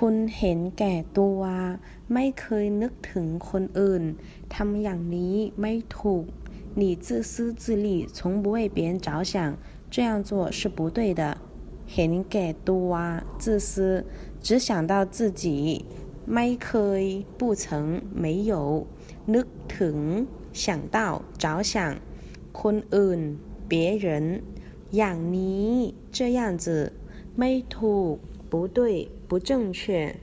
คุณเห็นแก่ตัว ไม่เคยนึกถึงคนอื่นทำอย่างนี้ไม่ถูก你自私自利从不为别人着想这样做是不对的เห็นแก่ตัว自私只想到自己ไม่เคย不曾没有นึกถึง想到着想คนอื่น别人อย่างนี้这样子ไม่ถูก 不对不正确。